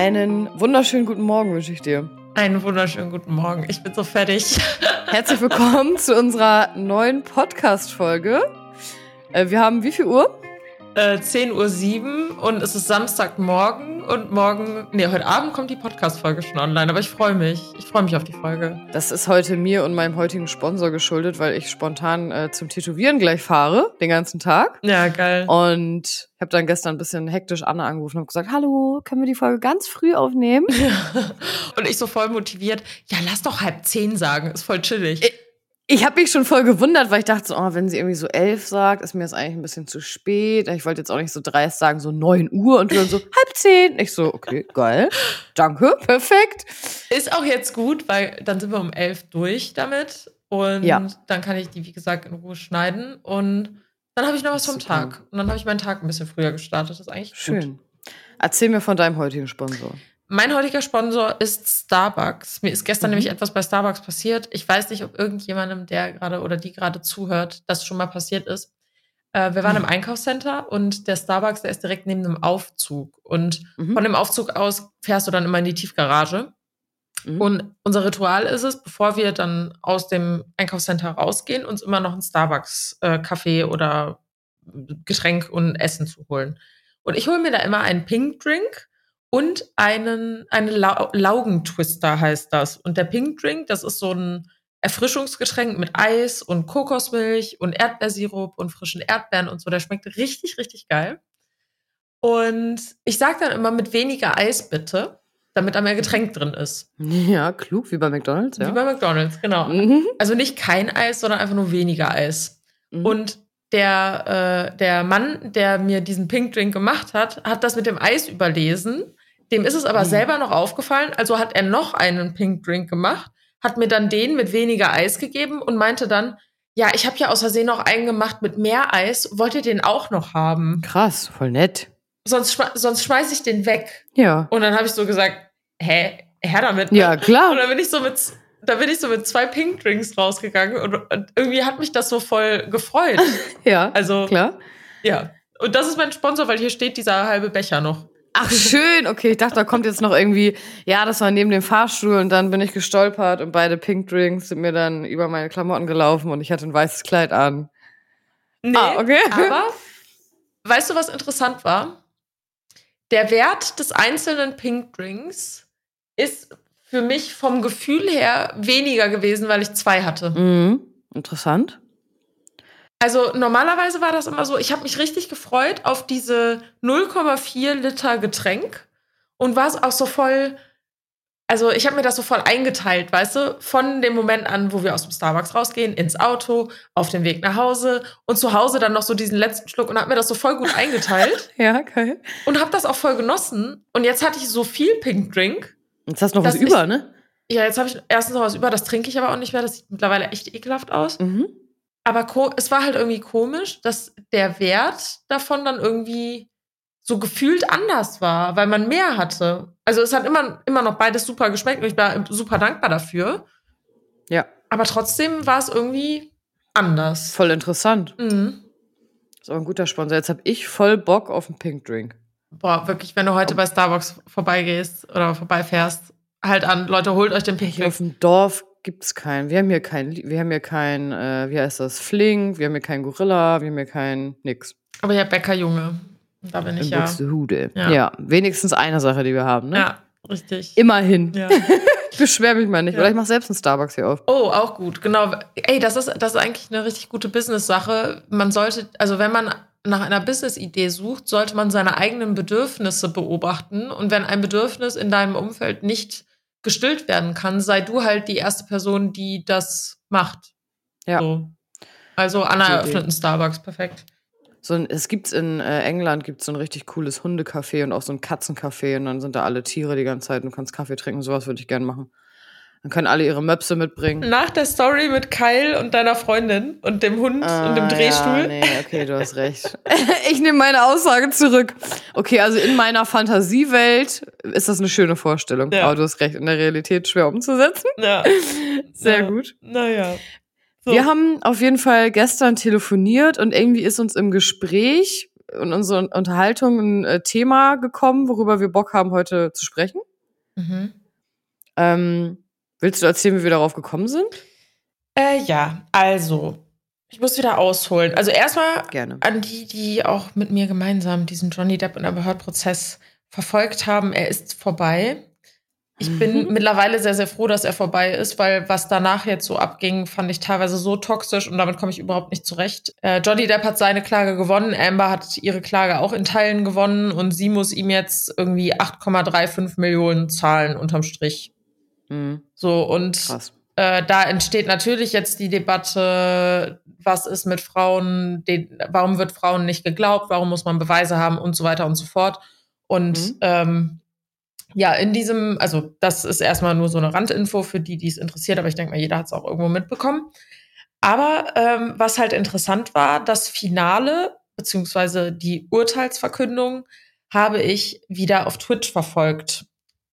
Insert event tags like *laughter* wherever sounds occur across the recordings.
Einen wunderschönen guten Morgen wünsche ich dir. Einen wunderschönen guten Morgen. Ich bin so fertig. *laughs* Herzlich willkommen zu unserer neuen Podcast-Folge. Äh, wir haben wie viel Uhr? Äh, 10.07 Uhr und es ist Samstagmorgen und morgen, nee, heute Abend kommt die Podcast-Folge schon online, aber ich freue mich. Ich freue mich auf die Folge. Das ist heute mir und meinem heutigen Sponsor geschuldet, weil ich spontan äh, zum Tätowieren gleich fahre, den ganzen Tag. Ja, geil. Und ich habe dann gestern ein bisschen hektisch Anna angerufen und gesagt, hallo, können wir die Folge ganz früh aufnehmen? *laughs* und ich so voll motiviert, ja, lass doch halb zehn sagen, ist voll chillig. Ich ich habe mich schon voll gewundert, weil ich dachte so, oh, wenn sie irgendwie so elf sagt, ist mir das eigentlich ein bisschen zu spät. Ich wollte jetzt auch nicht so dreist sagen, so neun Uhr und dann so *laughs* halb zehn. Ich so, okay, geil. Danke, perfekt. Ist auch jetzt gut, weil dann sind wir um elf durch damit. Und ja. dann kann ich die, wie gesagt, in Ruhe schneiden. Und dann habe ich noch was vom Super. Tag. Und dann habe ich meinen Tag ein bisschen früher gestartet. Das ist eigentlich Schön. Gut. Erzähl mir von deinem heutigen Sponsor. Mein heutiger Sponsor ist Starbucks. Mir ist gestern mhm. nämlich etwas bei Starbucks passiert. Ich weiß nicht, ob irgendjemandem, der gerade oder die gerade zuhört, das schon mal passiert ist. Äh, wir waren mhm. im Einkaufscenter und der Starbucks, der ist direkt neben einem Aufzug. Und mhm. von dem Aufzug aus fährst du dann immer in die Tiefgarage. Mhm. Und unser Ritual ist es, bevor wir dann aus dem Einkaufscenter rausgehen, uns immer noch einen Starbucks-Kaffee äh, oder Getränk und Essen zu holen. Und ich hole mir da immer einen Pink Drink und einen, einen La Laugentwister heißt das. Und der Pink Drink, das ist so ein Erfrischungsgetränk mit Eis und Kokosmilch und Erdbeersirup und frischen Erdbeeren und so. Der schmeckt richtig, richtig geil. Und ich sage dann immer mit weniger Eis bitte, damit da mehr Getränk drin ist. *laughs* Ja, klug, wie bei McDonalds, ja. Wie bei McDonalds, genau. Mhm. Also nicht kein Eis, sondern einfach nur weniger Eis. Mhm. Und der, äh, der Mann, der mir diesen Pink Drink gemacht hat, hat das mit dem Eis überlesen dem ist es aber mhm. selber noch aufgefallen, also hat er noch einen Pink Drink gemacht, hat mir dann den mit weniger Eis gegeben und meinte dann, ja, ich habe ja aus Versehen noch einen gemacht mit mehr Eis, wollt ihr den auch noch haben? Krass, voll nett. Sonst, sonst schmeiß ich den weg. Ja. Und dann habe ich so gesagt, hä, her damit. Ja, klar. Und dann bin ich so mit, da bin ich so mit zwei Pink Drinks rausgegangen und, und irgendwie hat mich das so voll gefreut. *laughs* ja, also klar. Ja. Und das ist mein Sponsor, weil hier steht dieser halbe Becher noch. Ach, schön. Okay, ich dachte, da kommt jetzt noch irgendwie, ja, das war neben dem Fahrstuhl und dann bin ich gestolpert und beide Pink Drinks sind mir dann über meine Klamotten gelaufen und ich hatte ein weißes Kleid an. Nee, ah, okay. aber *laughs* weißt du, was interessant war? Der Wert des einzelnen Pink Drinks ist für mich vom Gefühl her weniger gewesen, weil ich zwei hatte. Mhm. Interessant. Also normalerweise war das immer so, ich habe mich richtig gefreut auf diese 0,4 Liter Getränk und war es auch so voll, also ich habe mir das so voll eingeteilt, weißt du, von dem Moment an, wo wir aus dem Starbucks rausgehen, ins Auto, auf dem Weg nach Hause und zu Hause dann noch so diesen letzten Schluck und habe mir das so voll gut eingeteilt. *laughs* ja, geil. Und habe das auch voll genossen und jetzt hatte ich so viel Pink Drink. Jetzt hast du noch was über, ne? Ja, jetzt habe ich erstens noch was über, das trinke ich aber auch nicht mehr, das sieht mittlerweile echt ekelhaft aus. Mhm. Aber es war halt irgendwie komisch, dass der Wert davon dann irgendwie so gefühlt anders war, weil man mehr hatte. Also es hat immer, immer noch beides super geschmeckt und ich war super dankbar dafür. Ja. Aber trotzdem war es irgendwie anders. Voll interessant. Mhm. ist auch ein guter Sponsor. Jetzt habe ich voll Bock auf einen Pink Drink. Boah, wirklich, wenn du heute bei Starbucks vorbeigehst oder vorbeifährst, halt an, Leute, holt euch den Pink Drink. Auf dem Dorf gibt's keinen. Wir haben hier kein, wir haben hier kein, äh, wie heißt das, Fling, wir haben hier kein Gorilla, wir haben hier kein nix. Aber ja, Bäckerjunge. Da bin ich In ja. Buxtehude. Ja. ja, wenigstens eine Sache, die wir haben, ne? Ja, richtig. Immerhin. Ja. ich *laughs* beschwer mich mal nicht. Ja. Oder ich mache selbst einen Starbucks hier auf. Oh, auch gut, genau. Ey, das ist, das ist eigentlich eine richtig gute Business-Sache. Man sollte, also wenn man nach einer Business-Idee sucht, sollte man seine eigenen Bedürfnisse beobachten. Und wenn ein Bedürfnis in deinem Umfeld nicht gestillt werden kann, sei du halt die erste Person, die das macht. Ja. So. Also Anna eröffnet einen Starbucks, perfekt. So ein, es gibt in äh, England gibt so ein richtig cooles Hundecafé und auch so ein Katzencafé und dann sind da alle Tiere die ganze Zeit und du kannst Kaffee trinken. Sowas würde ich gerne machen. Dann können alle ihre Möpse mitbringen. Nach der Story mit Kyle und deiner Freundin und dem Hund ah, und dem Drehstuhl. Ja, nee, okay, du hast recht. *laughs* ich nehme meine Aussage zurück. Okay, also in meiner Fantasiewelt ist das eine schöne Vorstellung. Ja. Aber du hast recht, in der Realität schwer umzusetzen. Ja. *laughs* Sehr ja. gut. Naja. So. Wir haben auf jeden Fall gestern telefoniert und irgendwie ist uns im Gespräch in unsere Unterhaltung ein äh, Thema gekommen, worüber wir Bock haben, heute zu sprechen. Mhm. Ähm, willst du erzählen, wie wir darauf gekommen sind? Äh, ja, also, ich muss wieder ausholen. Also erstmal Gerne. an die, die auch mit mir gemeinsam diesen Johnny Depp und Amber Heard-Prozess verfolgt haben. Er ist vorbei. Ich bin Mhm. mittlerweile sehr, sehr froh, dass er vorbei ist, weil was danach jetzt so abging, fand ich teilweise so toxisch und damit komme ich überhaupt nicht zurecht. Äh, Johnny Depp hat seine Klage gewonnen, Amber hat ihre Klage auch in Teilen gewonnen und sie muss ihm jetzt irgendwie 8,35 Millionen zahlen unterm Strich. Mhm. So und äh, da entsteht natürlich jetzt die Debatte, was ist mit Frauen, den, warum wird Frauen nicht geglaubt, warum muss man Beweise haben und so weiter und so fort. Und Mhm. ähm, ja, in diesem, also das ist erstmal nur so eine Randinfo für die, die es interessiert, aber ich denke mal, jeder hat es auch irgendwo mitbekommen. Aber ähm, was halt interessant war, das Finale beziehungsweise die Urteilsverkündung habe ich wieder auf Twitch verfolgt.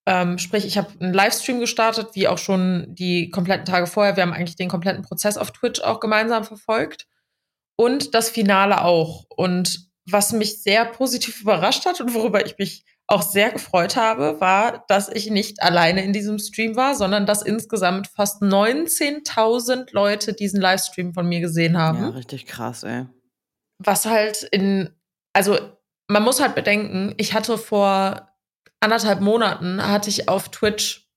Ähm, sprich, ich habe einen Livestream gestartet, wie auch schon die kompletten Tage vorher. Wir haben eigentlich den kompletten Prozess auf Twitch auch gemeinsam verfolgt. Und das Finale auch. Und was mich sehr positiv überrascht hat und worüber ich mich auch sehr gefreut habe, war, dass ich nicht alleine in diesem Stream war, sondern dass insgesamt fast 19.000 Leute diesen Livestream von mir gesehen haben Ja, richtig krass, ey. was halt in, also man muss halt bedenken, ich hatte vor anderthalb Monaten, hatte ich auf Twitch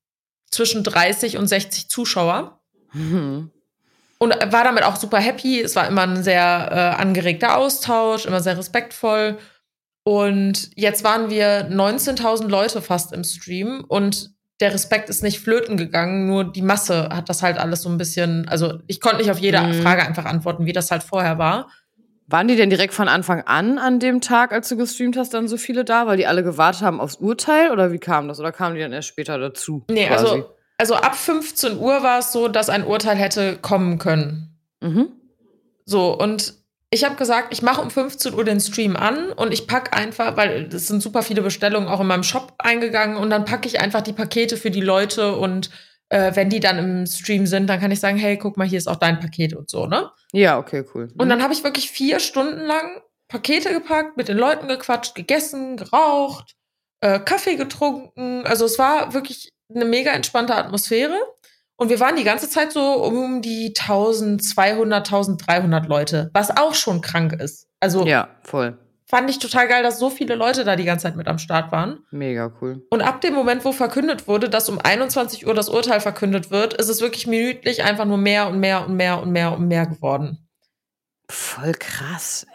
zwischen 30 und 60 Zuschauer Mhm. und war damit auch super happy. Es war immer ein sehr äh, angeregter Austausch, immer sehr respektvoll. Und jetzt waren wir 19.000 Leute fast im Stream und der Respekt ist nicht flöten gegangen, nur die Masse hat das halt alles so ein bisschen, also ich konnte nicht auf jede Mhm. Frage einfach antworten, wie das halt vorher war. Waren die denn direkt von Anfang an an dem Tag, als du gestreamt hast, dann so viele da, weil die alle gewartet haben aufs Urteil? Oder wie kam das? Oder kamen die dann erst später dazu? Nee, quasi? also, also ab 15 Uhr war es so, dass ein Urteil hätte kommen können. Mhm. So, und ich habe gesagt, ich mache um 15 Uhr den Stream an und ich pack einfach, weil es sind super viele Bestellungen auch in meinem Shop eingegangen und dann packe ich einfach die Pakete für die Leute und äh, wenn die dann im Stream sind, dann kann ich sagen, hey, guck mal, hier ist auch dein Paket und so, ne? Ja, okay, cool. Und Mhm. dann habe ich wirklich vier Stunden lang Pakete gepackt, mit den Leuten gequatscht, gegessen, geraucht, äh, Kaffee getrunken. Also es war wirklich eine mega entspannte Atmosphäre. Und wir waren die ganze Zeit so um die 1200, 1300 Leute, was auch schon krank ist. Also ja, voll. Fand ich total geil, dass so viele Leute da die ganze Zeit mit am Start waren. Mega cool. Und ab dem Moment, wo verkündet wurde, dass um 21 Uhr das Urteil verkündet wird, ist es wirklich minütlich einfach nur mehr und mehr und mehr und mehr und mehr geworden. Voll krass.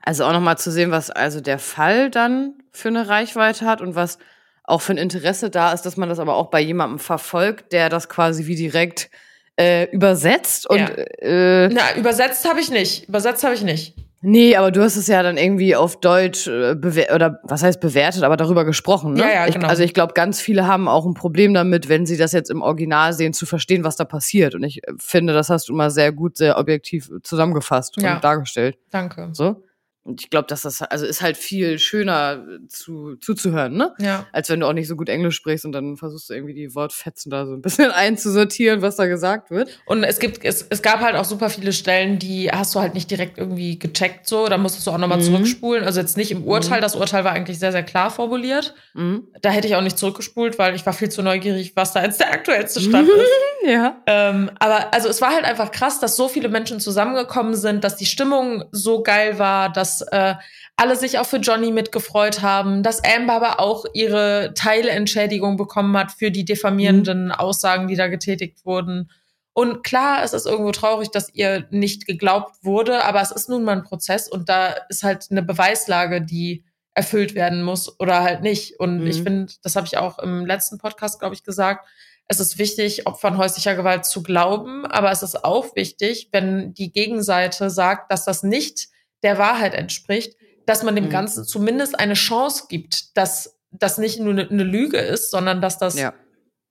Also auch nochmal zu sehen, was also der Fall dann für eine Reichweite hat und was auch für ein Interesse da ist, dass man das aber auch bei jemandem verfolgt, der das quasi wie direkt äh, übersetzt und Ja. äh, Na, übersetzt habe ich nicht. Übersetzt habe ich nicht. Nee, aber du hast es ja dann irgendwie auf Deutsch äh, oder was heißt bewertet, aber darüber gesprochen, ne? Ja, ja, ich, genau. Also ich glaube, ganz viele haben auch ein Problem damit, wenn sie das jetzt im Original sehen, zu verstehen, was da passiert. Und ich äh, finde, das hast du mal sehr gut, sehr objektiv zusammengefasst Ja. und dargestellt. Danke. So. Und ich glaube, dass das also ist halt viel schöner äh, zu, zuzuhören, ne? Ja. Als wenn du auch nicht so gut Englisch sprichst und dann versuchst du irgendwie die Wortfetzen da so ein bisschen *laughs* einzusortieren, was da gesagt wird. Und es gibt, es, es gab halt auch super viele Stellen, die hast du halt nicht direkt irgendwie gecheckt, so. Da musstest du auch nochmal Mhm. zurückspulen. Also jetzt nicht im Urteil. Das Urteil war eigentlich sehr, sehr klar formuliert. Mhm. Da hätte ich auch nicht zurückgespult, weil ich war viel zu neugierig, was da jetzt der aktuellste Stand ist. *laughs* Ja. Ähm, aber also es war halt einfach krass, dass so viele Menschen zusammengekommen sind, dass die Stimmung so geil war, dass äh, alle sich auch für Johnny mitgefreut haben, dass Amber aber auch ihre Teilentschädigung bekommen hat für die diffamierenden Aussagen, die da getätigt wurden. Und klar, es ist irgendwo traurig, dass ihr nicht geglaubt wurde, aber es ist nun mal ein Prozess und da ist halt eine Beweislage, die erfüllt werden muss oder halt nicht. Und Mhm. ich finde, das habe ich auch im letzten Podcast, glaube ich, gesagt, es ist wichtig, Opfern häuslicher Gewalt zu glauben, aber es ist auch wichtig, wenn die Gegenseite sagt, dass das nicht der Wahrheit entspricht, dass man dem Mhm. Ganzen zumindest eine Chance gibt, dass das nicht nur eine, eine Lüge ist, sondern dass das Ja.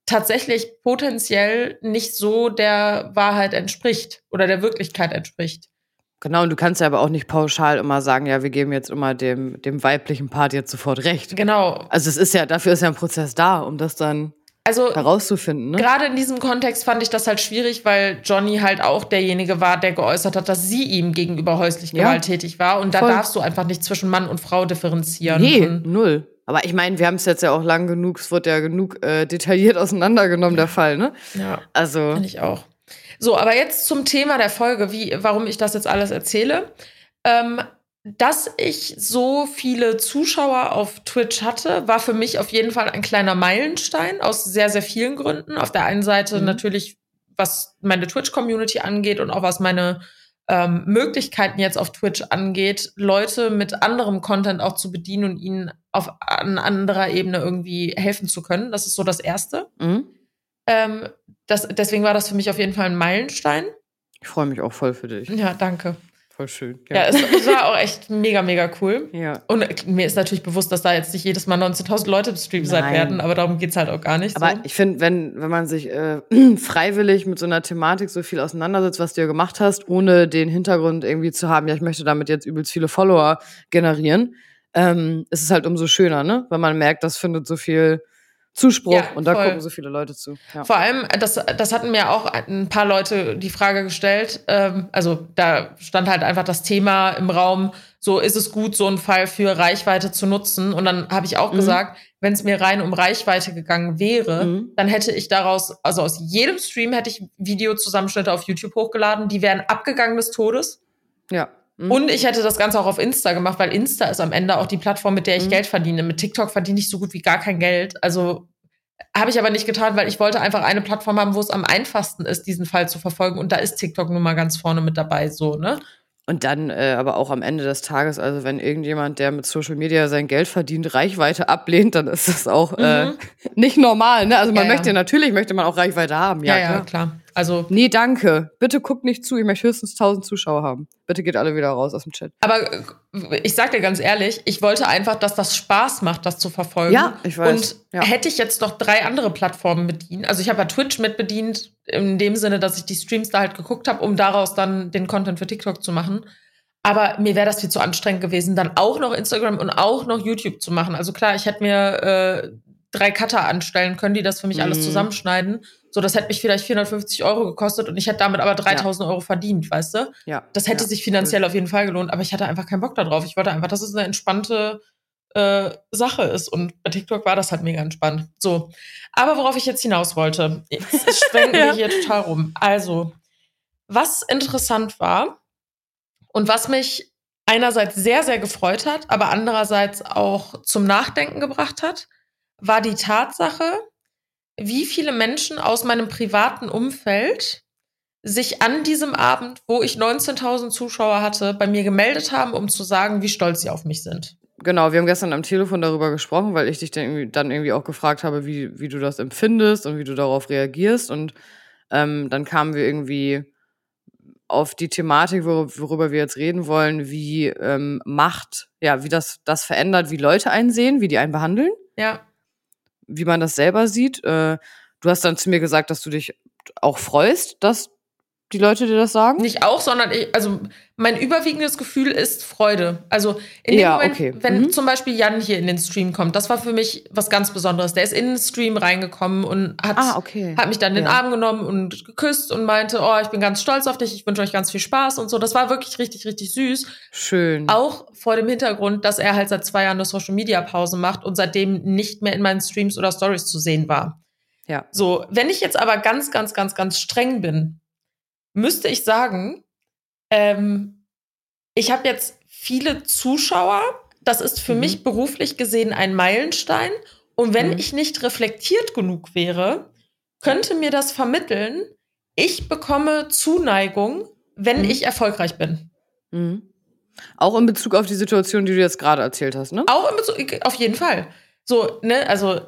tatsächlich potenziell nicht so der Wahrheit entspricht oder der Wirklichkeit entspricht. Genau, und du kannst ja aber auch nicht pauschal immer sagen, ja, wir geben jetzt immer dem, dem weiblichen Part jetzt sofort recht. Genau. Also es ist ja, dafür ist ja ein Prozess da, um das dann also herauszufinden. Ne? gerade in diesem Kontext fand ich das halt schwierig, weil Johnny halt auch derjenige war, der geäußert hat, dass sie ihm gegenüber häuslich Ja. gewalttätig war. Und da Voll. darfst du einfach nicht zwischen Mann und Frau differenzieren. Nee, Und, null. Aber ich meine, wir haben es jetzt ja auch lang genug, es wird ja genug äh, detailliert auseinandergenommen, der Fall, ne? ja. Also, Finde ich auch. So, aber jetzt zum Thema der Folge, wie, warum ich das jetzt alles erzähle. Ähm, dass ich so viele Zuschauer auf Twitch hatte, war für mich auf jeden Fall ein kleiner Meilenstein aus sehr, sehr vielen Gründen. Auf der einen Seite Mhm. natürlich, was meine Twitch-Community angeht und auch was meine ähm, Möglichkeiten jetzt auf Twitch angeht, Leute mit anderem Content auch zu bedienen und ihnen auf an anderer Ebene irgendwie helfen zu können. Das ist so das Erste. mhm. Ähm, das, deswegen war das für mich auf jeden Fall ein Meilenstein. ich freue mich auch voll für dich. Ja, danke. Voll schön. Ja, es, es war auch echt mega, mega cool. ja. Und mir ist natürlich bewusst, dass da jetzt nicht jedes Mal 19.000 Leute im Stream sein werden, aber darum geht's halt auch gar nicht. Aber so. ich finde, wenn, wenn man sich äh, *clears throat* freiwillig mit so einer Thematik so viel auseinandersetzt, was du ja gemacht hast, ohne den Hintergrund irgendwie zu haben, ja, ich möchte damit jetzt übelst viele Follower generieren, ähm, ist es halt umso schöner, ne? Weil man merkt, das findet so viel Zuspruch Ja, und da voll. gucken so viele Leute zu. Ja. Vor allem, das, das hatten mir auch ein paar Leute die Frage gestellt. Ähm, also da stand halt einfach das Thema im Raum, so ist es gut, so einen Fall für Reichweite zu nutzen. Und dann habe ich auch Mhm. gesagt, wenn es mir rein um Reichweite gegangen wäre, Mhm. dann hätte ich daraus, also aus jedem Stream hätte ich Videozusammenschnitte auf YouTube hochgeladen, die wären abgegangen des Todes. Ja. Mhm. Und ich hätte das Ganze auch auf Insta gemacht, weil Insta ist am Ende auch die Plattform, mit der ich Mhm. Geld verdiene. Mit TikTok verdiene ich so gut wie gar kein Geld. Also habe ich aber nicht getan, weil ich wollte einfach eine Plattform haben, wo es am einfachsten ist, diesen Fall zu verfolgen. Und da ist TikTok nun mal ganz vorne mit dabei, so, ne? Und dann äh, aber auch am Ende des Tages, also wenn irgendjemand, der mit Social Media sein Geld verdient, Reichweite ablehnt, dann ist das auch äh, Mhm. *laughs* nicht normal. Ne? Also man Ja, ja. möchte natürlich möchte man auch Reichweite haben. Ja, Ja, ja, klar. Also, Nee, danke. Bitte guckt nicht zu. Ich möchte höchstens 1000 Zuschauer haben. Bitte geht alle wieder raus aus dem Chat. aber äh, ich sag dir ganz ehrlich, ich wollte einfach, dass das Spaß macht, das zu verfolgen. Ja, ich weiß. Und Ja. hätte ich jetzt noch drei andere Plattformen bedient, also ich habe ja Twitch mitbedient, in dem Sinne, dass ich die Streams da halt geguckt habe, um daraus dann den Content für TikTok zu machen. Aber mir wäre das viel zu anstrengend gewesen, dann auch noch Instagram und auch noch YouTube zu machen. Also klar, ich hätte mir äh, drei Cutter anstellen können, die das für mich alles Mhm. zusammenschneiden. So, das hätte mich vielleicht 450 Euro gekostet und ich hätte damit aber 3000 Euro verdient, weißt du? Ja. Das hätte ja. sich finanziell auf jeden Fall gelohnt, aber ich hatte einfach keinen Bock darauf. Ich wollte einfach, dass es eine entspannte äh, Sache ist. Und bei TikTok war das halt mega entspannt. So. Aber worauf ich jetzt hinaus wollte, jetzt *laughs* schwenken wir Ja. hier total rum. Also, was interessant war und was mich einerseits sehr, sehr gefreut hat, aber andererseits auch zum Nachdenken gebracht hat, war die Tatsache, wie viele Menschen aus meinem privaten Umfeld sich an diesem Abend, wo ich 19.000 Zuschauer hatte, bei mir gemeldet haben, um zu sagen, wie stolz sie auf mich sind. Genau, wir haben gestern am Telefon darüber gesprochen, weil ich dich dann irgendwie, dann irgendwie auch gefragt habe, wie, wie du das empfindest und wie du darauf reagierst. Und ähm, dann kamen wir irgendwie auf die Thematik, wor worüber wir jetzt reden wollen, wie ähm, Macht, ja, wie das, das verändert, wie Leute einen sehen, wie die einen behandeln, Ja, wie man das selber sieht. Äh, du hast dann zu mir gesagt, dass du dich auch freust, dass die Leute dir das sagen. nicht auch, sondern ich, also mein überwiegendes Gefühl ist Freude. Also in dem Ja, Moment, okay. wenn Mhm. zum Beispiel Jan hier in den Stream kommt, das war für mich was ganz Besonderes. Der ist in den Stream reingekommen und hat, Ah, okay. hat mich dann in den Ja. Arm genommen und geküsst und meinte, oh, ich bin ganz stolz auf dich, ich wünsche euch ganz viel Spaß und so. Das war wirklich richtig, richtig süß. Schön. Auch vor dem Hintergrund, dass er halt seit zwei Jahren eine Social Media Pause macht und seitdem nicht mehr in meinen Streams oder Stories zu sehen war. Ja. So, wenn ich jetzt aber ganz, ganz, ganz, ganz streng bin, müsste ich sagen, ähm, ich habe jetzt viele Zuschauer. Das ist für Mhm. mich beruflich gesehen ein Meilenstein. Und wenn Mhm. ich nicht reflektiert genug wäre, könnte mir das vermitteln, ich bekomme Zuneigung, wenn Mhm. ich erfolgreich bin. Mhm. Auch in Bezug auf die Situation, die du jetzt gerade erzählt hast, ne? Auch in Bezug, auf jeden Fall. So, ne, also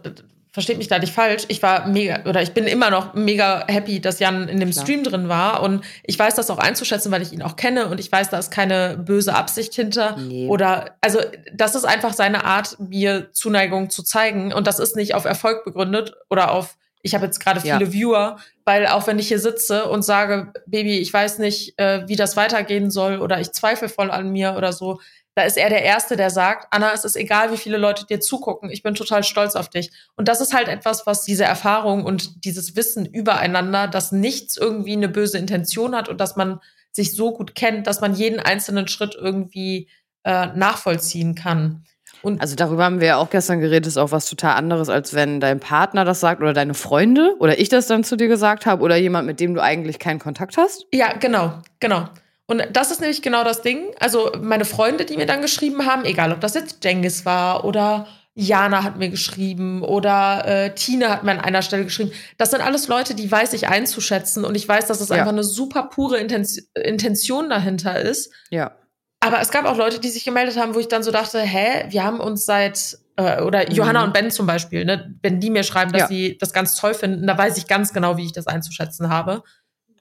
versteht mich da nicht falsch. Ich war mega, oder ich bin immer noch mega happy, dass Jan in dem Klar. Stream drin war. Und ich weiß das auch einzuschätzen, weil ich ihn auch kenne und ich weiß, da ist keine böse Absicht hinter. Nee. Oder, also, das ist einfach seine Art, mir Zuneigung zu zeigen. Und das ist nicht auf Erfolg begründet oder auf, ich habe jetzt gerade Ja. viele Viewer, weil auch wenn ich hier sitze und sage, Baby, ich weiß nicht, äh, wie das weitergehen soll oder ich zweifle voll an mir oder so, da ist er der Erste, der sagt, Anna, es ist egal, wie viele Leute dir zugucken, ich bin total stolz auf dich. Und das ist halt etwas, was diese Erfahrung und dieses Wissen übereinander, dass nichts irgendwie eine böse Intention hat und dass man sich so gut kennt, dass man jeden einzelnen Schritt irgendwie äh, nachvollziehen kann. Und Also darüber haben wir ja auch gestern geredet, ist auch was total anderes, als wenn dein Partner das sagt oder deine Freunde oder ich das dann zu dir gesagt habe oder jemand, mit dem du eigentlich keinen Kontakt hast. Ja, genau, genau. Und das ist nämlich genau das Ding. Also meine Freunde, die mir dann geschrieben haben, egal ob das jetzt Jengis war oder Jana hat mir geschrieben oder äh, Tina hat mir an einer Stelle geschrieben. Das sind alles Leute, die weiß ich einzuschätzen und ich weiß, dass es Ja. einfach eine super pure Intention, Intention dahinter ist. Ja. Aber es gab auch Leute, die sich gemeldet haben, wo ich dann so dachte, hä, wir haben uns seit äh, oder Johanna Mhm. und Ben zum Beispiel, ne, wenn die mir schreiben, dass Ja. sie das ganz toll finden, da weiß ich ganz genau, wie ich das einzuschätzen habe.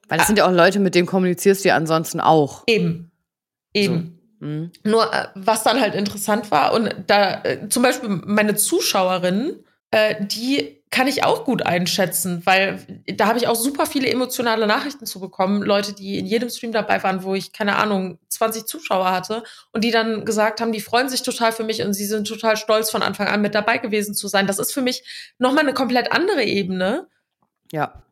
Weil das sind ja auch Leute, mit denen kommunizierst du ja ansonsten auch. Eben. Eben. Mhm. Nur, äh, was dann halt interessant war, und da äh, zum Beispiel meine Zuschauerinnen, äh, die kann ich auch gut einschätzen, weil da habe ich auch super viele emotionale Nachrichten zu bekommen. Leute, die in jedem Stream dabei waren, wo ich, keine Ahnung, 20 Zuschauer hatte und die dann gesagt haben, die freuen sich total für mich und sie sind total stolz von Anfang an mit dabei gewesen zu sein. Das ist für mich nochmal eine komplett andere Ebene. Ja.